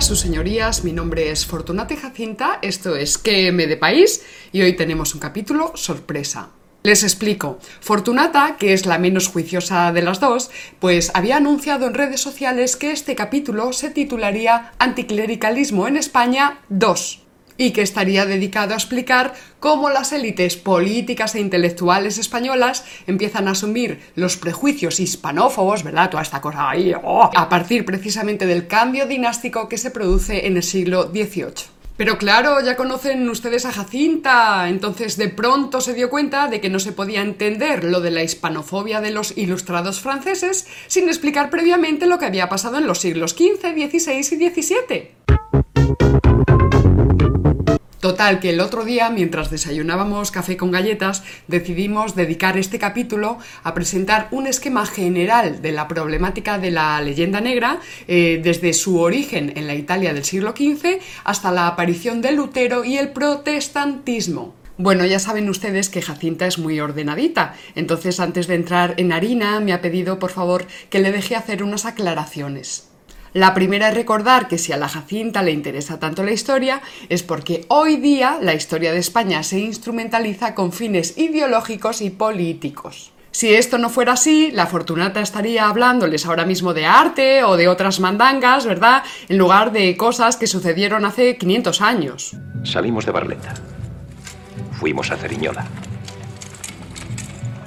Sus señorías. Mi nombre es Fortunate Jacinta, esto es QM de País y hoy tenemos un capítulo sorpresa. Les explico. Fortunata, que es la menos juiciosa de las dos, pues había anunciado en redes sociales que este capítulo se titularía Anticlericalismo en España 2 y que estaría dedicado a explicar cómo las élites políticas e intelectuales españolas empiezan a asumir los prejuicios hispanófobos, ¿verdad? Toda esta cosa ahí, oh, a partir precisamente del cambio dinástico que se produce en el siglo XVIII. Pero claro, ya conocen ustedes a Jacinta, entonces de pronto se dio cuenta de que no se podía entender lo de la hispanofobia de los ilustrados franceses sin explicar previamente lo que había pasado en los siglos XV, XVI y XVII. Total, que el otro día, mientras desayunábamos café con galletas, decidimos dedicar este capítulo a presentar un esquema general de la problemática de la leyenda negra, eh, desde su origen en la Italia del siglo XV hasta la aparición de Lutero y el protestantismo. Bueno, ya saben ustedes que Jacinta es muy ordenadita, entonces antes de entrar en harina me ha pedido por favor que le deje hacer unas aclaraciones. La primera es recordar que si a la Jacinta le interesa tanto la historia es porque hoy día la historia de España se instrumentaliza con fines ideológicos y políticos. Si esto no fuera así, la Fortunata estaría hablándoles ahora mismo de arte o de otras mandangas, ¿verdad? En lugar de cosas que sucedieron hace 500 años. Salimos de Barleta. Fuimos a Ceriñola.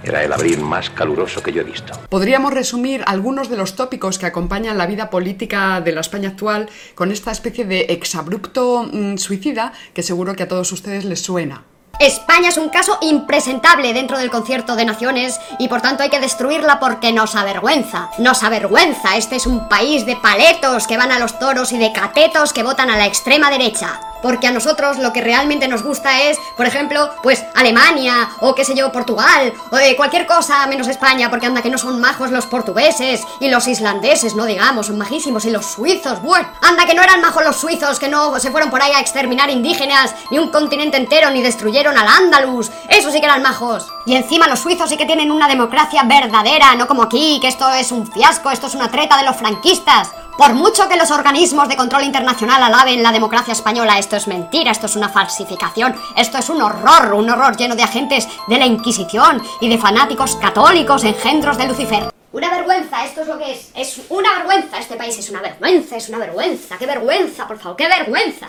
Era el abril más caluroso que yo he visto. Podríamos resumir algunos de los tópicos que acompañan la vida política de la España actual con esta especie de exabrupto mm, suicida que seguro que a todos ustedes les suena. España es un caso impresentable dentro del concierto de naciones y por tanto hay que destruirla porque nos avergüenza. Nos avergüenza. Este es un país de paletos que van a los toros y de catetos que votan a la extrema derecha porque a nosotros lo que realmente nos gusta es, por ejemplo, pues Alemania o qué sé yo, Portugal o eh, cualquier cosa menos España, porque anda que no son majos los portugueses y los islandeses, no digamos, son majísimos y los suizos, bueno, anda que no eran majos los suizos que no se fueron por ahí a exterminar indígenas ni un continente entero ni destruyeron al Andalus, eso sí que eran majos. Y encima los suizos sí que tienen una democracia verdadera, no como aquí, que esto es un fiasco, esto es una treta de los franquistas. Por mucho que los organismos de control internacional alaben la democracia española, esto es mentira, esto es una falsificación, esto es un horror, un horror lleno de agentes de la Inquisición y de fanáticos católicos, engendros de Lucifer. Una vergüenza, esto es lo que es. Es una vergüenza, este país es una vergüenza, es una vergüenza, qué vergüenza, por favor, qué vergüenza.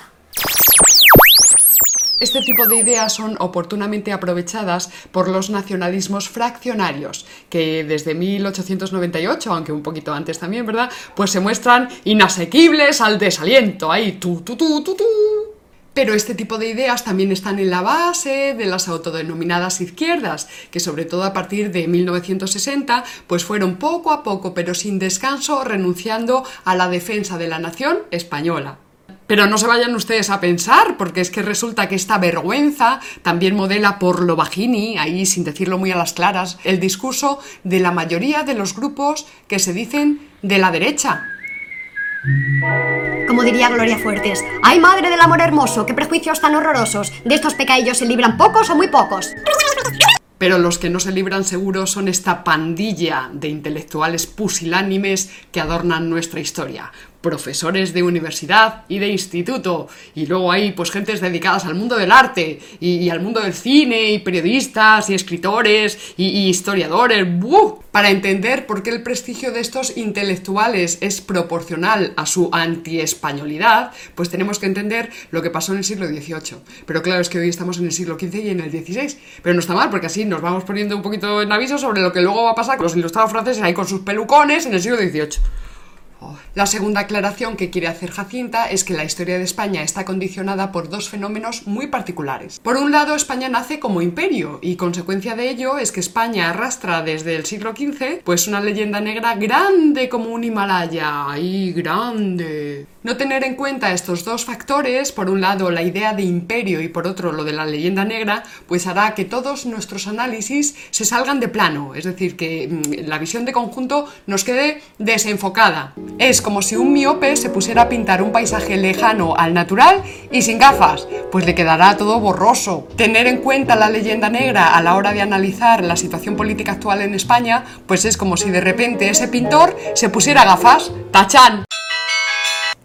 Este tipo de ideas son oportunamente aprovechadas por los nacionalismos fraccionarios, que desde 1898, aunque un poquito antes también, ¿verdad? Pues se muestran inasequibles al desaliento, ahí, tú, tú, tú, tú, tú. Pero este tipo de ideas también están en la base de las autodenominadas izquierdas, que sobre todo a partir de 1960, pues fueron poco a poco, pero sin descanso, renunciando a la defensa de la nación española. Pero no se vayan ustedes a pensar, porque es que resulta que esta vergüenza también modela por lo bajini, ahí sin decirlo muy a las claras, el discurso de la mayoría de los grupos que se dicen de la derecha. Como diría Gloria Fuertes, ¡ay madre del amor hermoso! ¡Qué prejuicios tan horrorosos! De estos pecadillos se libran pocos o muy pocos. Pero los que no se libran seguro son esta pandilla de intelectuales pusilánimes que adornan nuestra historia profesores de universidad y de instituto, y luego hay pues gentes dedicadas al mundo del arte, y, al mundo del cine, y periodistas, y escritores, y, historiadores, para entender por qué el prestigio de estos intelectuales es proporcional a su anti-españolidad, pues tenemos que entender lo que pasó en el siglo XVIII. Pero claro, es que hoy estamos en el siglo XV y en el XVI, pero no está mal, porque así nos vamos poniendo un poquito en aviso sobre lo que luego va a pasar con los ilustrados franceses ahí con sus pelucones en el siglo XVIII. La segunda aclaración que quiere hacer Jacinta es que la historia de España está condicionada por dos fenómenos muy particulares. Por un lado, España nace como imperio y consecuencia de ello es que España arrastra desde el siglo XV pues una leyenda negra grande como un Himalaya y grande. No tener en cuenta estos dos factores, por un lado la idea de imperio y por otro lo de la leyenda negra, pues hará que todos nuestros análisis se salgan de plano, es decir, que mm, la visión de conjunto nos quede desenfocada. Es como si un miope se pusiera a pintar un paisaje lejano al natural y sin gafas, pues le quedará todo borroso. Tener en cuenta la leyenda negra a la hora de analizar la situación política actual en España, pues es como si de repente ese pintor se pusiera gafas, tachan.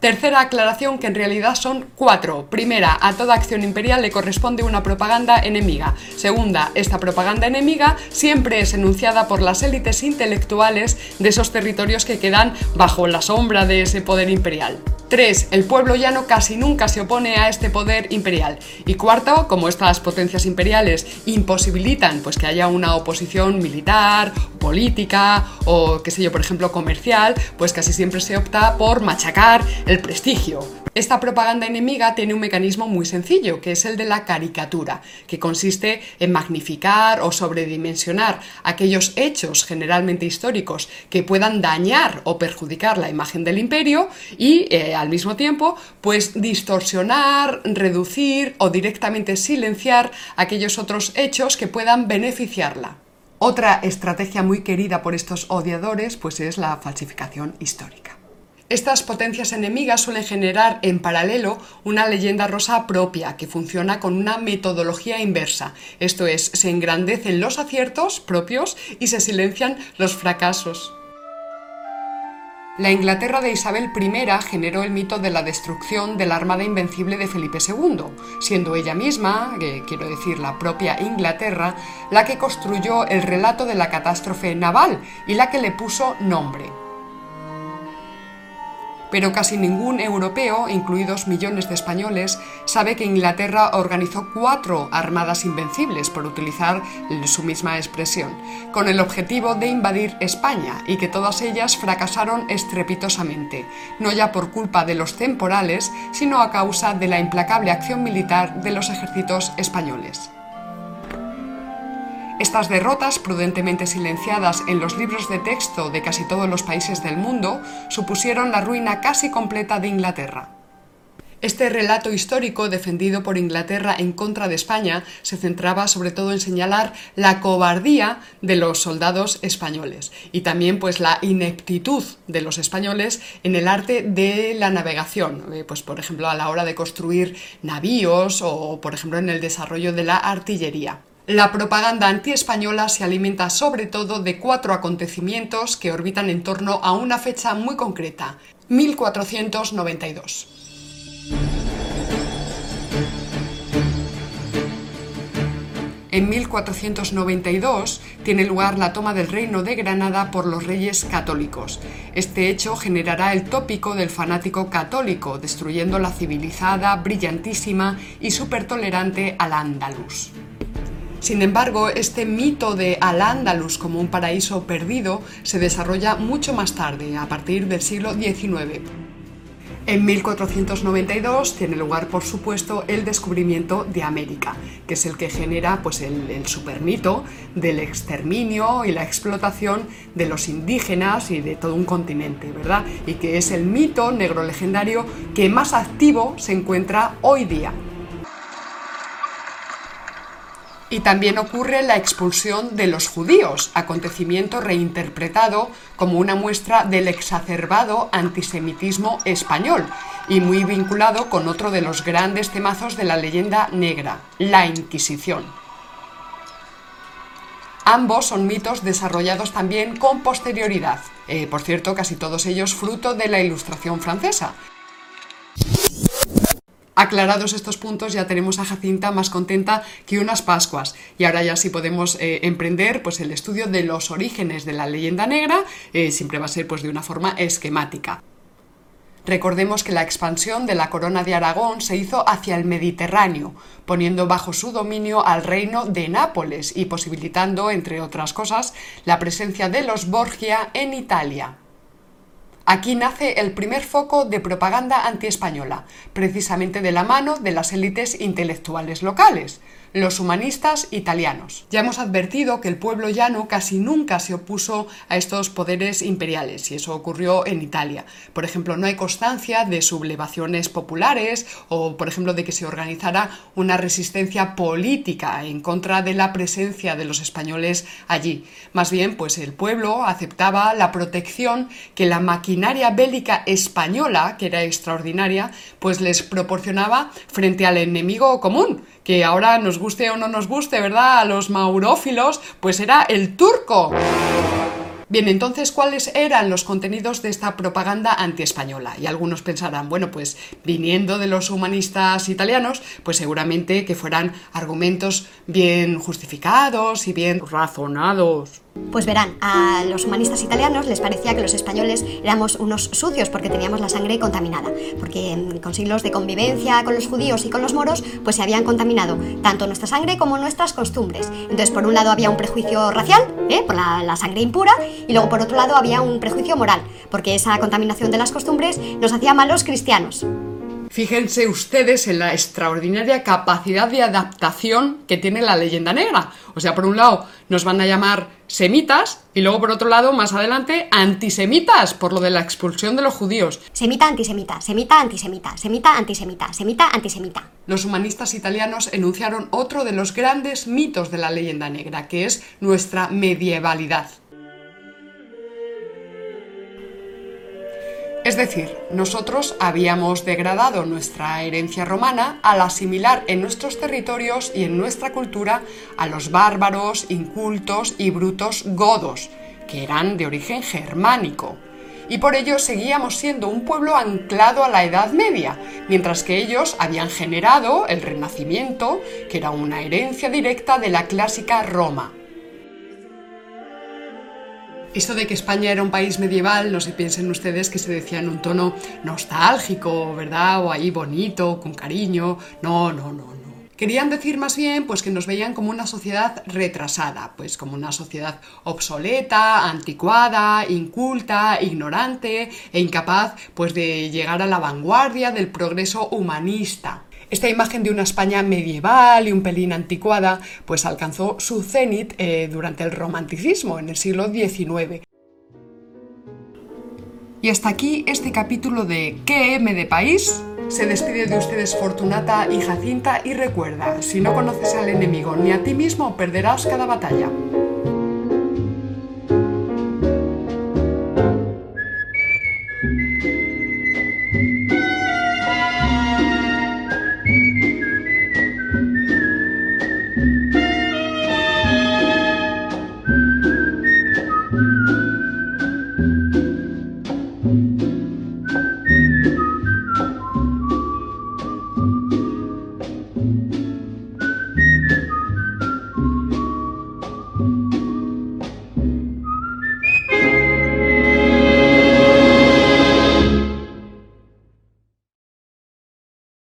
Tercera aclaración que en realidad son cuatro. Primera, a toda acción imperial le corresponde una propaganda enemiga. Segunda, esta propaganda enemiga siempre es enunciada por las élites intelectuales de esos territorios que quedan bajo la sombra de ese poder imperial. 3. El pueblo llano casi nunca se opone a este poder imperial. Y cuarto, como estas potencias imperiales imposibilitan pues, que haya una oposición militar, política o, qué sé yo, por ejemplo, comercial, pues casi siempre se opta por machacar el prestigio. Esta propaganda enemiga tiene un mecanismo muy sencillo, que es el de la caricatura, que consiste en magnificar o sobredimensionar aquellos hechos generalmente históricos que puedan dañar o perjudicar la imagen del imperio y eh, al mismo tiempo pues distorsionar, reducir o directamente silenciar aquellos otros hechos que puedan beneficiarla. Otra estrategia muy querida por estos odiadores pues es la falsificación histórica. Estas potencias enemigas suelen generar en paralelo una leyenda rosa propia que funciona con una metodología inversa, esto es, se engrandecen los aciertos propios y se silencian los fracasos. La Inglaterra de Isabel I generó el mito de la destrucción de la Armada Invencible de Felipe II, siendo ella misma, quiero decir la propia Inglaterra, la que construyó el relato de la catástrofe naval y la que le puso nombre pero casi ningún europeo, incluidos millones de españoles, sabe que Inglaterra organizó cuatro armadas invencibles, por utilizar su misma expresión, con el objetivo de invadir España y que todas ellas fracasaron estrepitosamente, no ya por culpa de los temporales, sino a causa de la implacable acción militar de los ejércitos españoles. Estas derrotas, prudentemente silenciadas en los libros de texto de casi todos los países del mundo, supusieron la ruina casi completa de Inglaterra. Este relato histórico defendido por Inglaterra en contra de España se centraba sobre todo en señalar la cobardía de los soldados españoles y también pues la ineptitud de los españoles en el arte de la navegación, eh, pues por ejemplo a la hora de construir navíos o por ejemplo en el desarrollo de la artillería. La propaganda antiespañola se alimenta sobre todo de cuatro acontecimientos que orbitan en torno a una fecha muy concreta, 1492. En 1492 tiene lugar la toma del reino de Granada por los reyes católicos. Este hecho generará el tópico del fanático católico, destruyendo la civilizada, brillantísima y supertolerante Al-Ándalus. Sin embargo, este mito de Al-Ándalus como un paraíso perdido se desarrolla mucho más tarde, a partir del siglo XIX. En 1492 tiene lugar, por supuesto, el descubrimiento de América, que es el que genera pues, el, el supermito del exterminio y la explotación de los indígenas y de todo un continente, ¿verdad? Y que es el mito negro legendario que más activo se encuentra hoy día. Y también ocurre la expulsión de los judíos, acontecimiento reinterpretado como una muestra del exacerbado antisemitismo español y muy vinculado con otro de los grandes temazos de la leyenda negra, la Inquisición. Ambos son mitos desarrollados también con posterioridad, eh, por cierto casi todos ellos fruto de la Ilustración francesa, Aclarados estos puntos ya tenemos a Jacinta más contenta que unas Pascuas y ahora ya sí podemos eh, emprender pues el estudio de los orígenes de la leyenda negra, eh, siempre va a ser pues de una forma esquemática. Recordemos que la expansión de la corona de Aragón se hizo hacia el Mediterráneo, poniendo bajo su dominio al reino de Nápoles y posibilitando, entre otras cosas, la presencia de los Borgia en Italia. Aquí nace el primer foco de propaganda antiespañola, precisamente de la mano de las élites intelectuales locales, los humanistas italianos. Ya hemos advertido que el pueblo llano casi nunca se opuso a estos poderes imperiales, y eso ocurrió en Italia. Por ejemplo, no hay constancia de sublevaciones populares o, por ejemplo, de que se organizara una resistencia política en contra de la presencia de los españoles allí. Más bien, pues el pueblo aceptaba la protección que la maquinaria bélica española, que era extraordinaria, pues les proporcionaba frente al enemigo común, que ahora nos guste o no nos guste, ¿verdad? A los maurófilos, pues era el turco. Bien, entonces, ¿cuáles eran los contenidos de esta propaganda antiespañola? Y algunos pensarán, bueno, pues viniendo de los humanistas italianos, pues seguramente que fueran argumentos bien justificados y bien razonados. Pues verán, a los humanistas italianos les parecía que los españoles éramos unos sucios porque teníamos la sangre contaminada, porque mm, con siglos de convivencia con los judíos y con los moros, pues se habían contaminado tanto nuestra sangre como nuestras costumbres. Entonces, por un lado había un prejuicio racial, ¿eh? por la, la sangre impura, y luego por otro lado había un prejuicio moral, porque esa contaminación de las costumbres nos hacía malos cristianos. Fíjense ustedes en la extraordinaria capacidad de adaptación que tiene la leyenda negra. O sea, por un lado nos van a llamar semitas y luego por otro lado, más adelante, antisemitas por lo de la expulsión de los judíos. Semita, antisemita, semita, antisemita, semita, antisemita, semita, antisemita. Los humanistas italianos enunciaron otro de los grandes mitos de la leyenda negra, que es nuestra medievalidad. Es decir, nosotros habíamos degradado nuestra herencia romana al asimilar en nuestros territorios y en nuestra cultura a los bárbaros, incultos y brutos godos, que eran de origen germánico. Y por ello seguíamos siendo un pueblo anclado a la Edad Media, mientras que ellos habían generado el Renacimiento, que era una herencia directa de la clásica Roma. Esto de que España era un país medieval, no se piensen ustedes que se decía en un tono nostálgico, ¿verdad? O ahí bonito, con cariño. No, no, no, no. Querían decir más bien pues que nos veían como una sociedad retrasada, pues como una sociedad obsoleta, anticuada, inculta, ignorante e incapaz pues de llegar a la vanguardia del progreso humanista. Esta imagen de una España medieval y un pelín anticuada, pues alcanzó su cenit eh, durante el romanticismo en el siglo XIX. Y hasta aquí este capítulo de ¿Qué M de país? Se despide de ustedes Fortunata y Jacinta y recuerda, si no conoces al enemigo ni a ti mismo, perderás cada batalla.